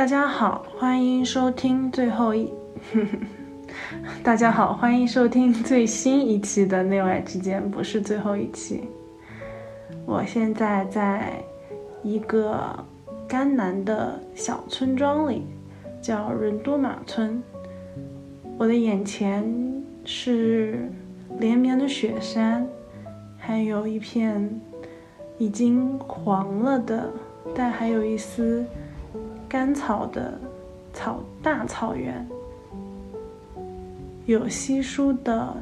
大家好，欢迎收听最后一。大家好，欢迎收听最新一期的《内外之间》，不是最后一期。我现在在一个甘南的小村庄里，叫仁多马村。我的眼前是连绵的雪山，还有一片已经黄了的，但还有一丝甘草的草大草原。有稀疏的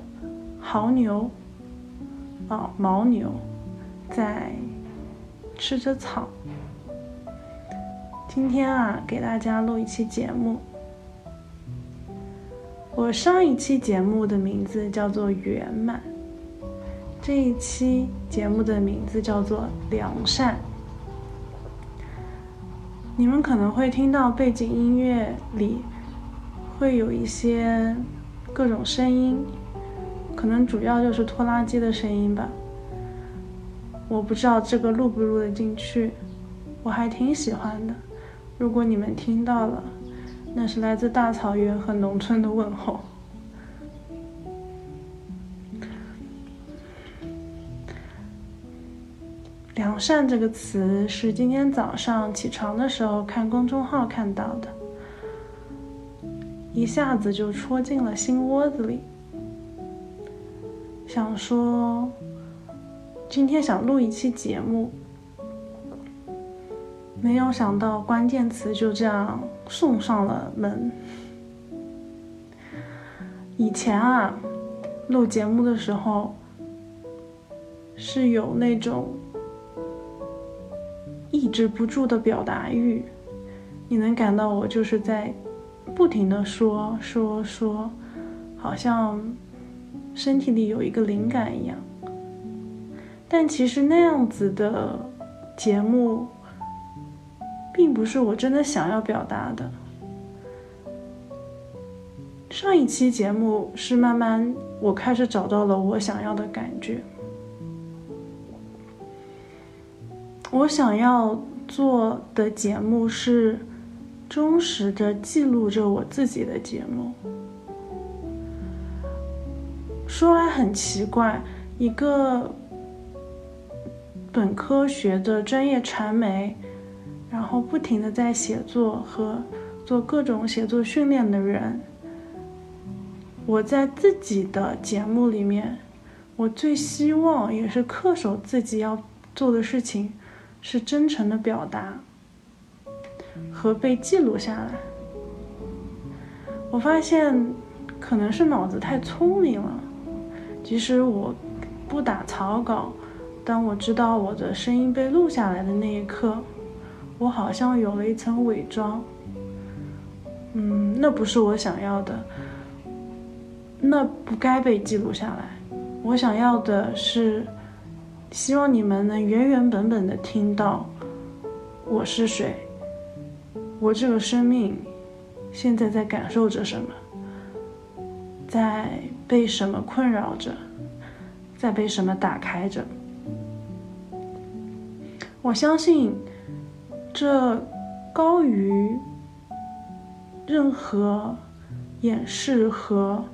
牦牛，哦，牦牛在吃着草。今天啊，给大家录一期节目。我上一期节目的名字叫做圆满，这一期节目的名字叫做良善。你们可能会听到背景音乐里会有一些。各种声音，可能主要就是拖拉机的声音吧。我不知道这个录不录得进去，我还挺喜欢的。如果你们听到了，那是来自大草原和农村的问候。善这个词是今天早上起床的时候看公众号看到的。一下子就戳进了心窝子里，想说今天想录一期节目，没有想到关键词就这样送上了门。以前啊，录节目的时候是有那种抑制不住的表达欲，你能感到我就是在。不停的说说说，好像身体里有一个灵感一样。但其实那样子的节目，并不是我真的想要表达的。上一期节目是慢慢我开始找到了我想要的感觉。我想要做的节目是。忠实的记录着我自己的节目。说来很奇怪，一个本科学的专业传媒，然后不停的在写作和做各种写作训练的人，我在自己的节目里面，我最希望也是恪守自己要做的事情，是真诚的表达。和被记录下来，我发现可能是脑子太聪明了。即使我不打草稿，当我知道我的声音被录下来的那一刻，我好像有了一层伪装。嗯，那不是我想要的，那不该被记录下来。我想要的是，希望你们能原原本本的听到我是谁。我这个生命现在在感受着什么，在被什么困扰着，在被什么打开着？我相信，这高于任何掩饰和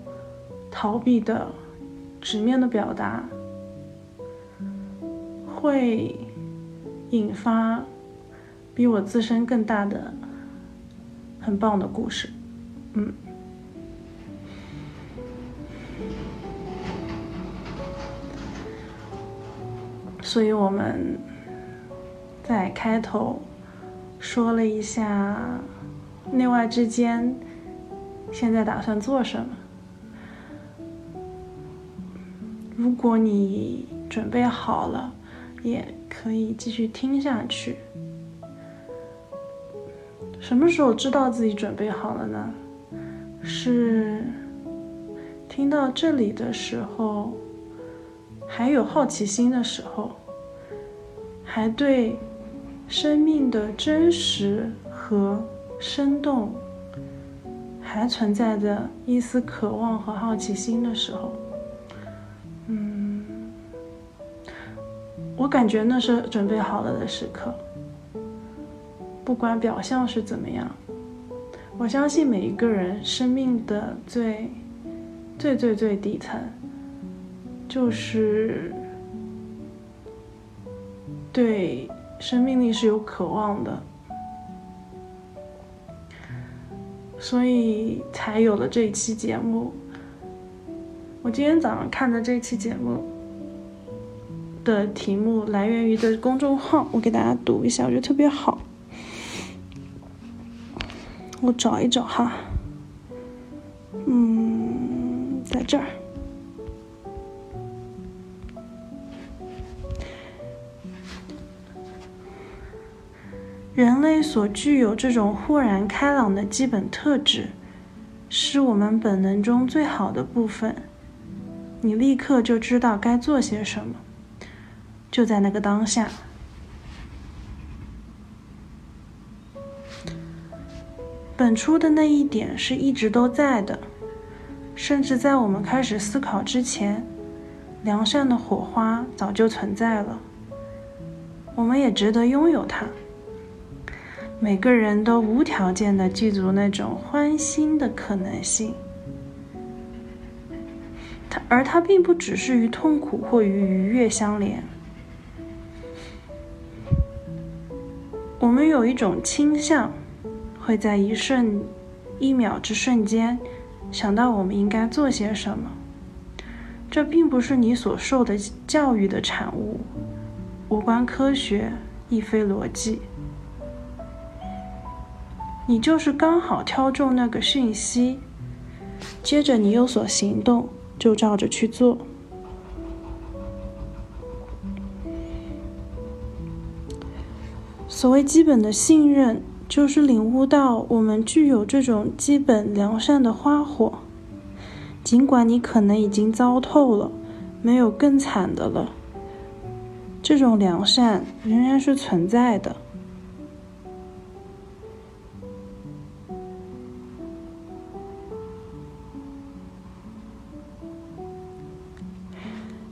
逃避的直面的表达，会引发比我自身更大的。很棒的故事，嗯。所以我们在开头说了一下内外之间现在打算做什么。如果你准备好了，也可以继续听下去。什么时候知道自己准备好了呢？是听到这里的时候，还有好奇心的时候，还对生命的真实和生动还存在着一丝渴望和好奇心的时候，我感觉那是准备好了的时刻。不管表象是怎么样，我相信每一个人生命的最最最最底层，就是对生命力是有渴望的，所以才有了这一期节目。我今天早上看的这期节目的题目来源于的公众号，我给大家读一下，我觉得特别好。我找一找哈，嗯，在这儿。人类所具有这种豁然开朗的基本特质，是我们本能中最好的部分。你立刻就知道该做些什么，就在那个当下。本初的那一点是一直都在的，甚至在我们开始思考之前，良善的火花早就存在了。我们也值得拥有它。每个人都无条件的记住那种欢欣的可能性。它而它并不只是与痛苦或与愉悦相连。我们有一种倾向，会在一瞬、一秒之瞬间想到我们应该做些什么。这并不是你所受的教育的产物，无关科学，亦非逻辑。你就是刚好挑中那个讯息，接着你有所行动。就照着去做。所谓基本的信任，就是领悟到我们具有这种基本良善的花火，尽管你可能已经糟透了，没有更惨的了，这种良善仍然是存在的。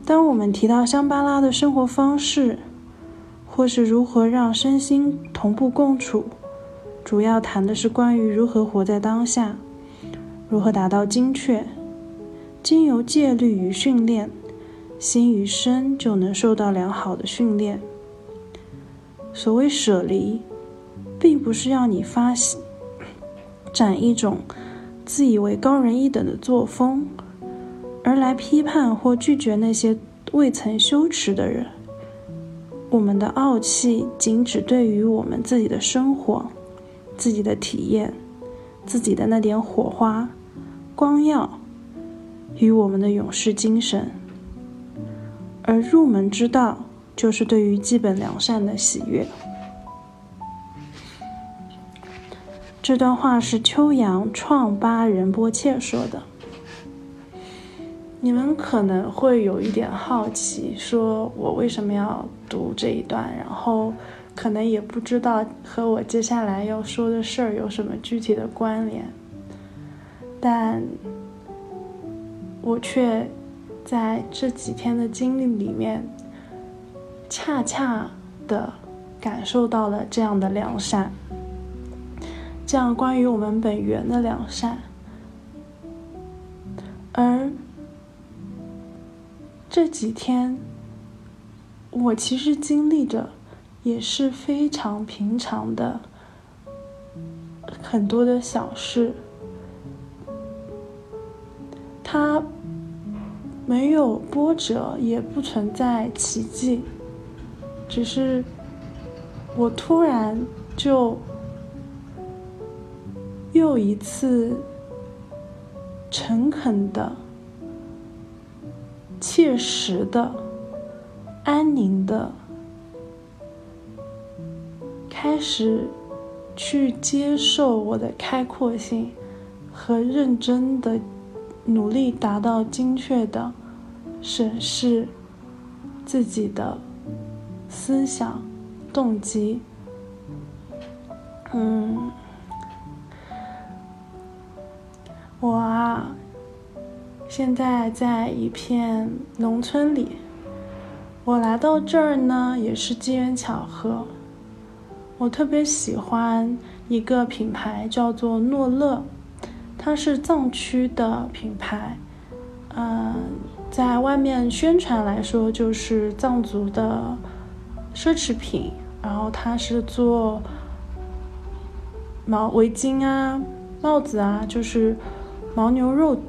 当我们提到香巴拉的生活方式，或是如何让身心同步共处，主要谈的是关于如何活在当下，如何达到精确。经由戒律与训练，心与身就能受到良好的训练。所谓舍离，并不是要你发展一种自以为高人一等的作风。而来批判或拒绝那些未曾羞耻的人，我们的傲气仅只对于我们自己的生活、自己的体验、自己的那点火花、光耀与我们的勇士精神。而入门之道，就是对于基本良善的喜悦。这段话是秋阳创巴仁波切说的。你们可能会有一点好奇，说我为什么要读这一段，然后可能也不知道和我接下来要说的事儿有什么具体的关联，但我却在这几天的经历里面，恰恰的感受到了这样的良善，这样关于我们本源的良善，而。这几天，我其实经历着也是非常平常的很多的小事，它没有波折，也不存在奇迹，只是我突然就又一次诚恳的。切实的、安宁的，开始去接受我的开阔性和认真的努力，达到精确的审视自己的思想、动机。嗯，我啊。现在在一片农村里，我来到这儿呢，也是机缘巧合。我特别喜欢一个品牌叫做诺乐，它是藏区的品牌，嗯，在外面宣传来说就是藏族的奢侈品，然后它是做毛围巾啊、帽子啊，就是牦牛肉、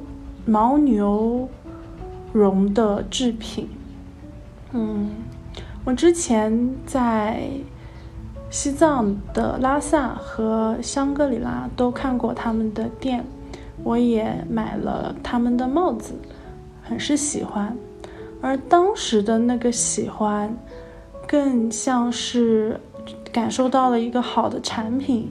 牦牛绒的制品，嗯。我之前在西藏的拉萨和香格里拉都看过他们的店，我也买了他们的帽子，很是喜欢。而当时的那个喜欢，更像是感受到了一个好的产品，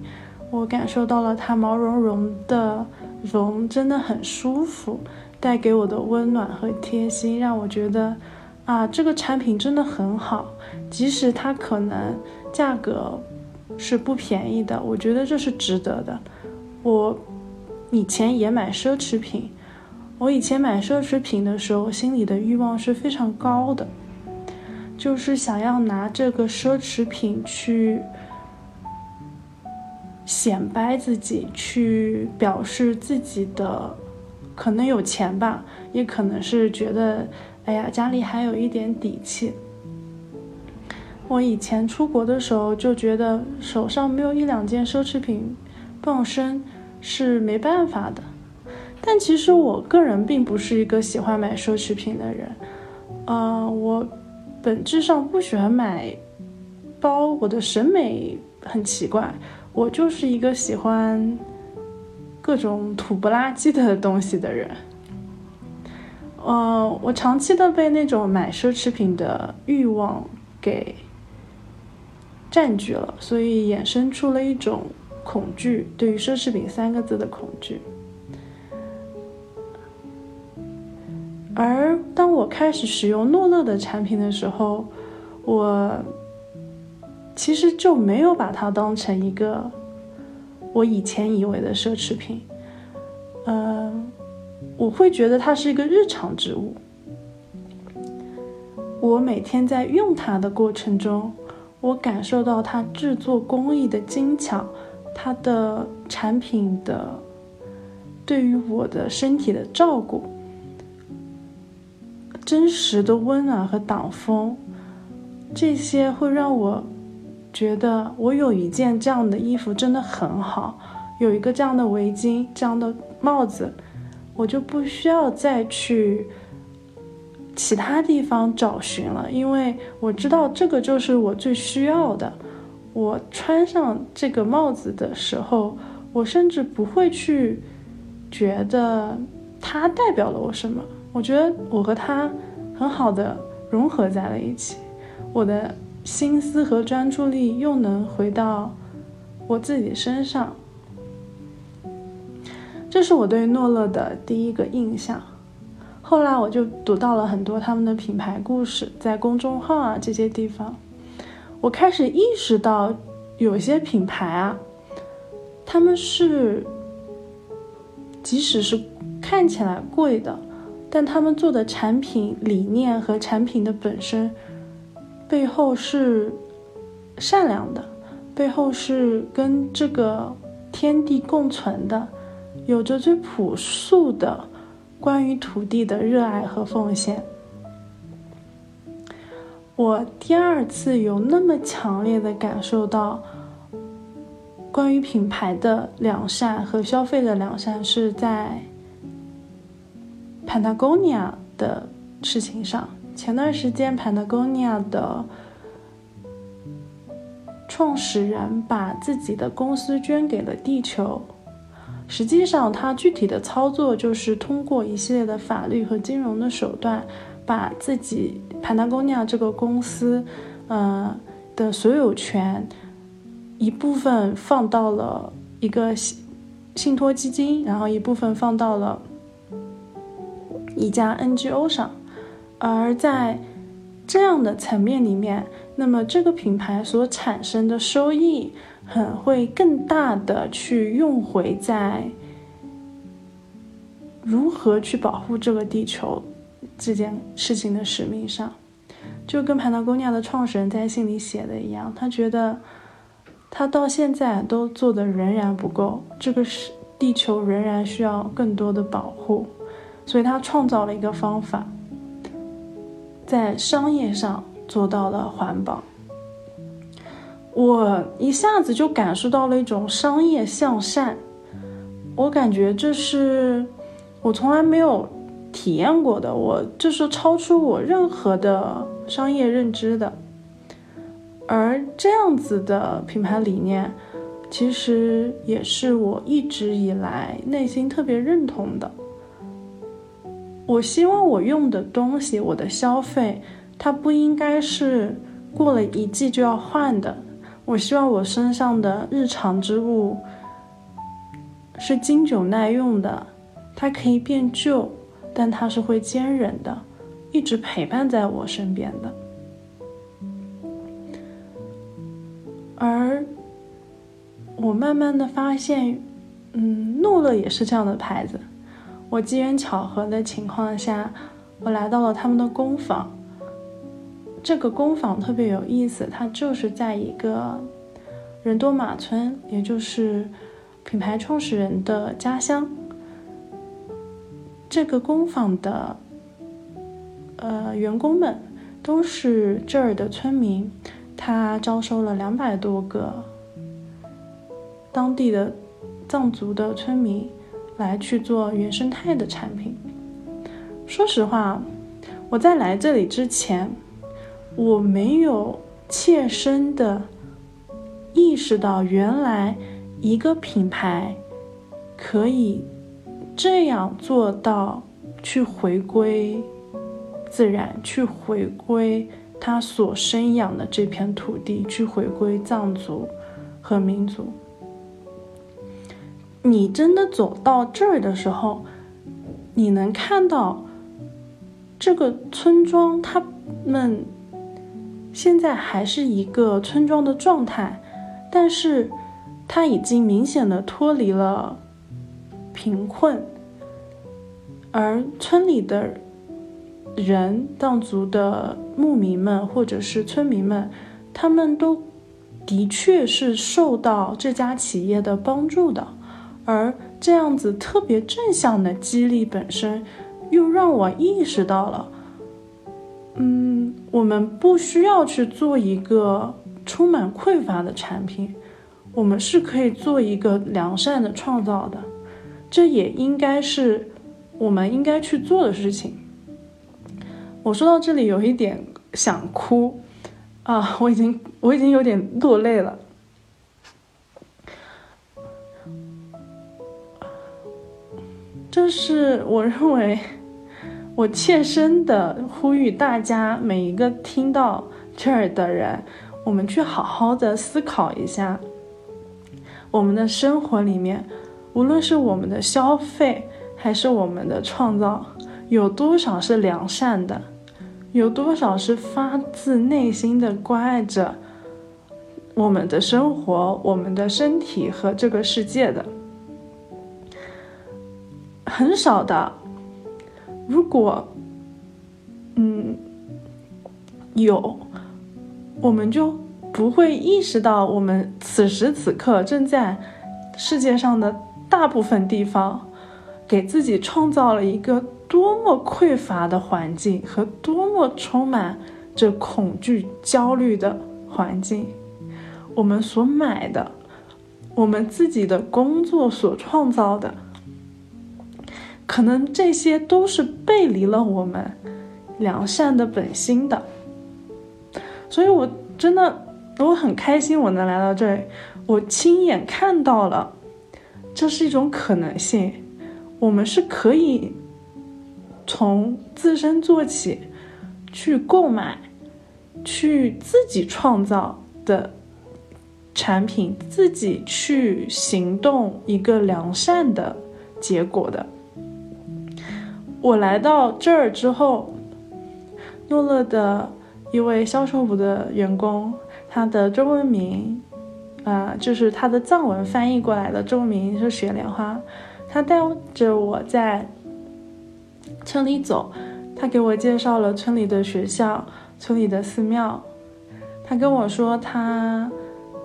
我感受到了它毛茸茸的绒真的很舒服，带给我的温暖和贴心，让我觉得。啊，这个产品真的很好，即使它可能价格是不便宜的，我觉得这是值得的。我以前也买奢侈品，我以前买奢侈品的时候，心里的欲望是非常高的，就是想要拿这个奢侈品去显摆自己，去表示自己的可能有钱吧，也可能是觉得。哎呀，家里还有一点底气。我以前出国的时候就觉得手上没有一两件奢侈品傍身是没办法的。但其实我个人并不是一个喜欢买奢侈品的人，呃，我本质上不喜欢买包，我的审美很奇怪，我就是一个喜欢各种土不拉几的东西的人。呃，我长期的被那种买奢侈品的欲望给占据了，所以衍生出了一种恐惧，对于奢侈品三个字的恐惧。而当我开始使用诺乐的产品的时候，我其实就没有把它当成一个我以前以为的奢侈品，嗯。我会觉得它是一个日常之物。我每天在用它的过程中，我感受到它制作工艺的精巧，它的产品的对于我的身体的照顾，真实的温暖和挡风，这些会让我觉得我有一件这样的衣服真的很好，有一个这样的围巾、这样的帽子。我就不需要再去其他地方找寻了，因为我知道这个就是我最需要的。我穿上这个帽子的时候，我甚至不会去觉得它代表了我什么。我觉得我和它很好的融合在了一起，我的心思和专注力又能回到我自己身上。这是我对诺乐的第一个印象。后来我就读到了很多他们的品牌故事，在公众号啊这些地方，我开始意识到，有些品牌啊，他们是，即使是看起来贵的，但他们做的产品理念和产品的本身，背后是善良的，背后是跟这个天地共存的。有着最朴素的关于土地的热爱和奉献。我第二次有那么强烈的感受到关于品牌的良善和消费的良善，是在 Patagonia 的事情上。前段时间，Patagonia 的创始人把自己的公司捐给了地球。实际上，他具体的操作就是通过一系列的法律和金融的手段，把自己 Patagonia 这个公司，呃的所有权一部分放到了一个信信托基金，然后一部分放到了一家 NGO 上。而在这样的层面里面，那么这个品牌所产生的收益。很会更大的去用回在如何去保护这个地球这件事情的使命上，就跟盘达贡尼亚的创始人在信里写的一样，他觉得他到现在都做的仍然不够，这个是地球仍然需要更多的保护，所以他创造了一个方法，在商业上做到了环保。我一下子就感受到了一种商业向善，我感觉这是我从来没有体验过的，我这是超出我任何的商业认知的。而这样子的品牌理念，其实也是我一直以来内心特别认同的。我希望我用的东西，我的消费，它不应该是过了一季就要换的。我希望我身上的日常之物是经久耐用的，它可以变旧，但它是会坚韧的，一直陪伴在我身边的。而我慢慢的发现，嗯，诺乐也是这样的牌子。我机缘巧合的情况下，我来到了他们的工坊。这个工坊特别有意思，它就是在一个人多马村，也就是品牌创始人的家乡。这个工坊的呃员工们都是这儿的村民。他招收了两百多个当地的藏族的村民来去做原生态的产品。说实话，我在来这里之前，我没有切身的意识到，原来一个品牌可以这样做到去回归自然，去回归。他所生养的这片土地，去回归藏族和民族。你真的走到这儿的时候，你能看到这个村庄，他们现在还是一个村庄的状态，但是他已经明显的脱离了贫困，而村里的。人藏族的牧民们或者是村民们，他们都的确是受到这家企业的帮助的，而这样子特别正向的激励本身，又让我意识到了，嗯，我们不需要去做一个充满匮乏的产品，我们是可以做一个良善的创造的，这也应该是我们应该去做的事情。我说到这里有一点想哭，啊，我已经我已经有点落泪了。这是我认为，我切身的呼吁大家每一个听到这儿的人，我们去好好的思考一下，我们的生活里面，无论是我们的消费还是我们的创造，有多少是良善的。有多少是发自内心的关爱着我们的生活、我们的身体和这个世界的？很少的。如果，嗯，有，我们就不会意识到，我们此时此刻正在世界上的大部分地方，给自己创造了一个。多么匮乏的环境和多么充满着恐惧、焦虑的环境，我们所买的，我们自己的工作所创造的，可能这些都是背离了我们良善的本心的。所以，我真的我很开心，我能来到这里，我亲眼看到了，这是一种可能性，我们是可以。从自身做起，去购买，去自己创造的产品，自己去行动一个良善的结果的。我来到这儿之后，诺乐的一位销售部的员工，他的中文名，啊，就是他的藏文翻译过来的中文名是雪莲花，他带着我在。村里走，他给我介绍了村里的学校、村里的寺庙。他跟我说，他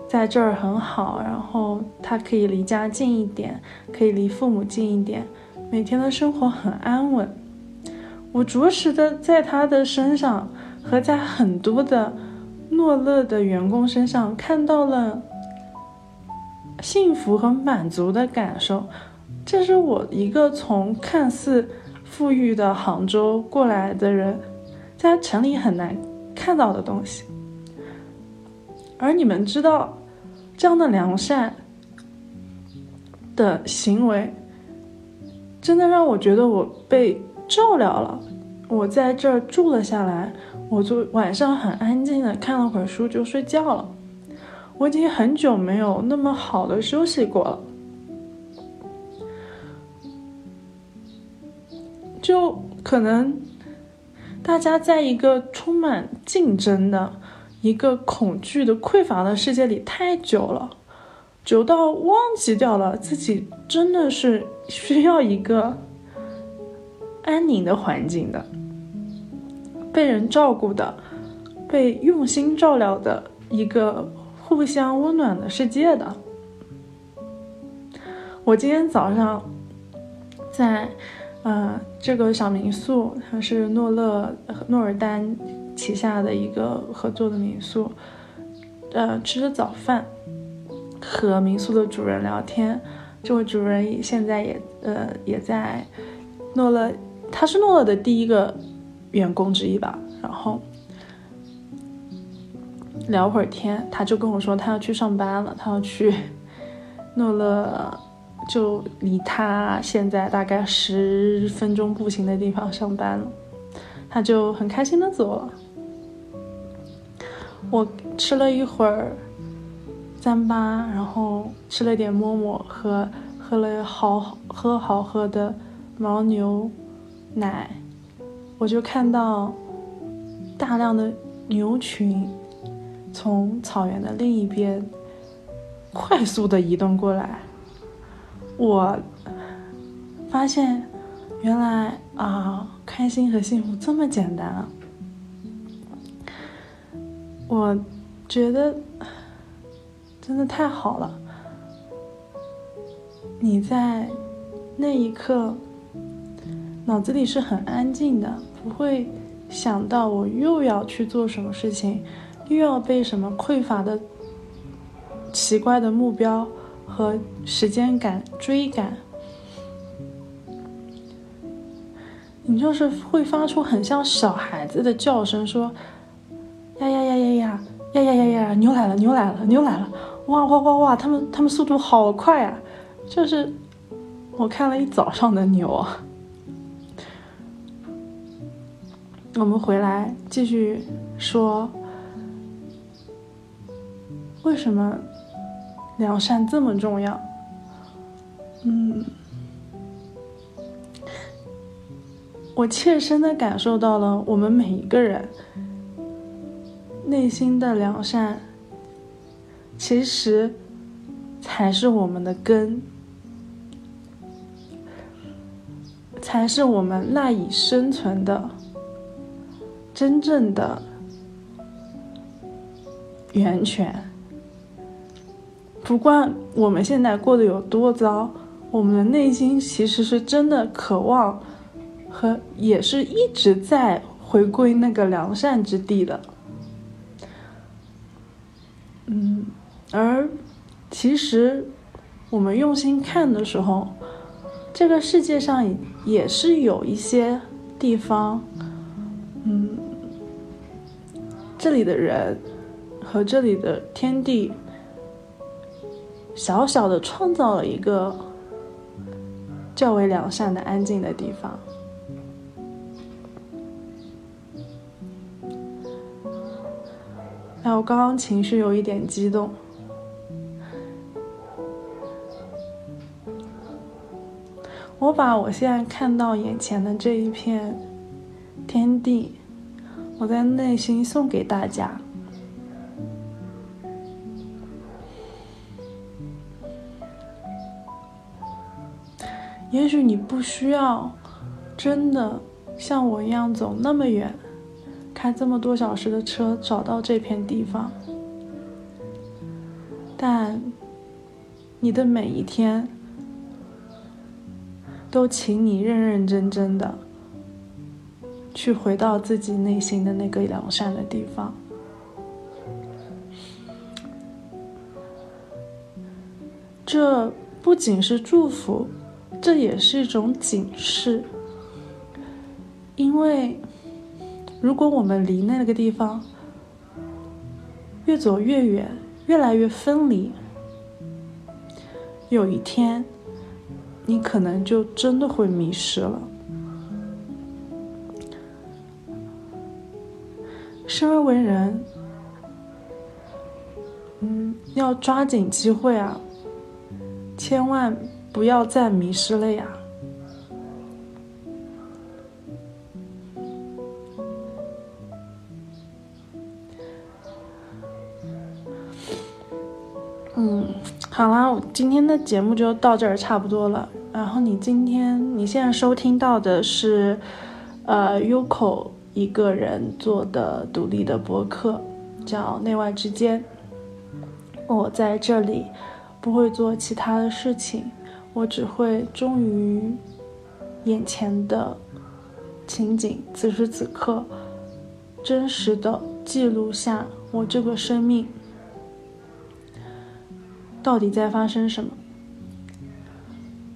在这儿很好，然后他可以离家近一点，可以离父母近一点，每天的生活很安稳。我着实的在他的身上和在很多的诺乐的员工身上看到了幸福和满足的感受。这是我一个从看似富裕的杭州过来的人，在城里很难看到的东西。而你们知道，这样的良善的行为，真的让我觉得我被照料了。我在这儿住了下来，我就晚上很安静的看了会儿书就睡觉了。我已经很久没有那么好的休息过了。就可能大家在一个充满竞争的。一个恐惧的匮乏的世界里太久了，久到忘记掉了自己真的是需要一个安宁的环境的，被人照顾的，被用心照料的一个互相温暖的世界的。我今天早上在呃这个小民宿，它是诺乐诺尔丹。旗下的一个合作的民宿，呃，吃着早饭，和民宿的主人聊天。这位主人现在也呃也在诺乐，他是诺乐的第一个员工之一吧。然后聊会儿天，他就跟我说他要去上班了，他要去诺乐，就离他现在大概十分钟步行的地方上班了。他就很开心的走了。我吃了一会儿糌粑，然后吃了点馍馍，喝喝了好喝好喝的牦牛奶，我就看到大量的牛群从草原的另一边快速的移动过来。我发现，原来啊，开心和幸福这么简单啊！我觉得真的太好了。你在那一刻脑子里是很安静的，不会想到我又要去做什么事情，又要被什么匮乏的奇怪的目标和时间感追赶。你就是会发出很像小孩子的叫声，说。呀呀呀呀呀呀呀呀呀！牛来了，牛来了，牛来了！哇哇哇哇！他们他们速度好快啊！就是我看了一早上的牛啊。我们回来继续说，为什么良善这么重要？嗯，我切身的感受到了，我们每一个人。内心的良善，其实才是我们的根，才是我们赖以生存的真正的源泉。不管我们现在过得有多糟，我们的内心其实是真的渴望和也是一直在回归那个良善之地的。嗯，而其实我们用心看的时候，这个世界上也是有一些地方，嗯，这里的人和这里的天地，小小的创造了一个较为良善的安静的地方。哎，我刚刚情绪有一点激动。我把我现在看到眼前的这一片天地，我在内心送给大家。也许你不需要真的像我一样走那么远。开这么多小时的车找到这片地方，但你的每一天，都请你认认真真的去回到自己内心的那个良善的地方。这不仅是祝福，这也是一种警示。因为，如果我们离那个地方越走越远，越来越分离。有一天，你可能就真的会迷失了。身为为人，嗯，要抓紧机会啊，千万不要再迷失了呀。好啦，今天的节目就到这儿差不多了。然后你今天你现在收听到的是，呃，Uko 一个人做的独立的博客，叫内外之间。我在这里不会做其他的事情，我只会忠于眼前的情景，此时此刻，真实的记录下我这个生命。到底在发生什么？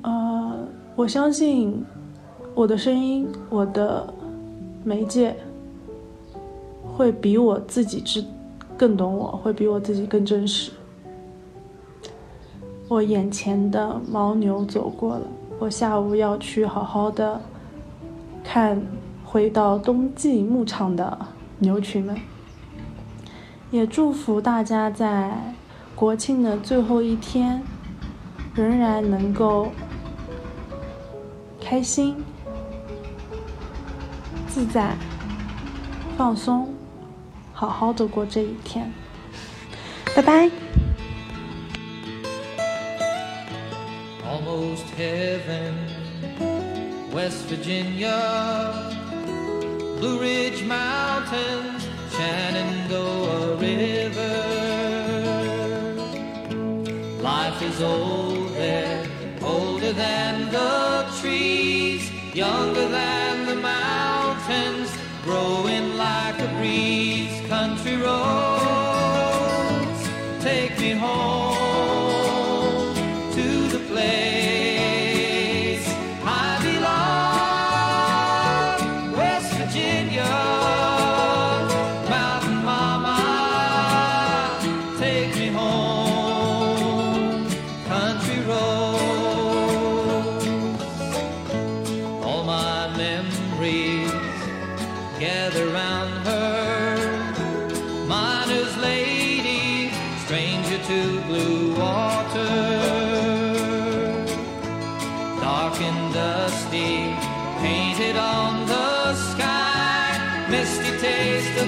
呃，我相信我的声音，我的媒介会比我自己知更懂我，会比我自己更真实。我眼前的牦牛走过了，我下午要去好好的看回到冬季牧场的牛群们，也祝福大家在。国庆的最后一天，仍然能够开心、自在、放松，好好的过这一天。拜拜。Is old there, older than the trees, younger than the mountains, growing like a breeze. Country roads,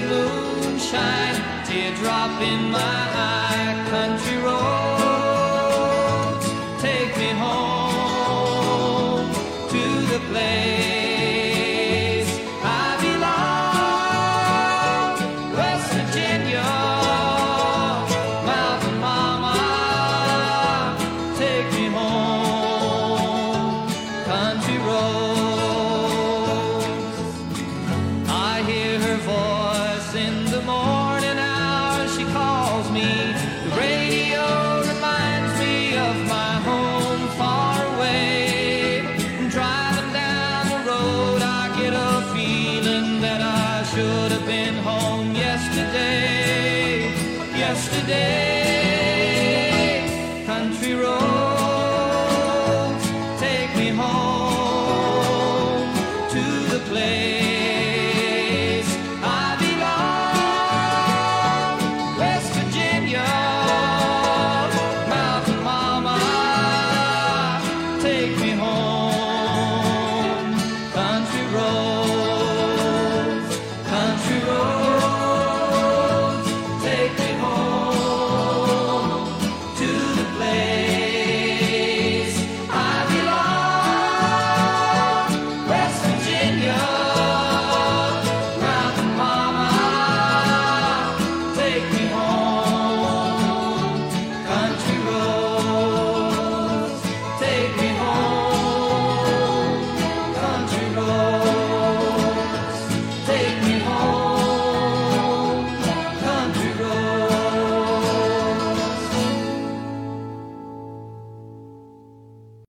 moonshine, teardrop in my eye, country roads, place.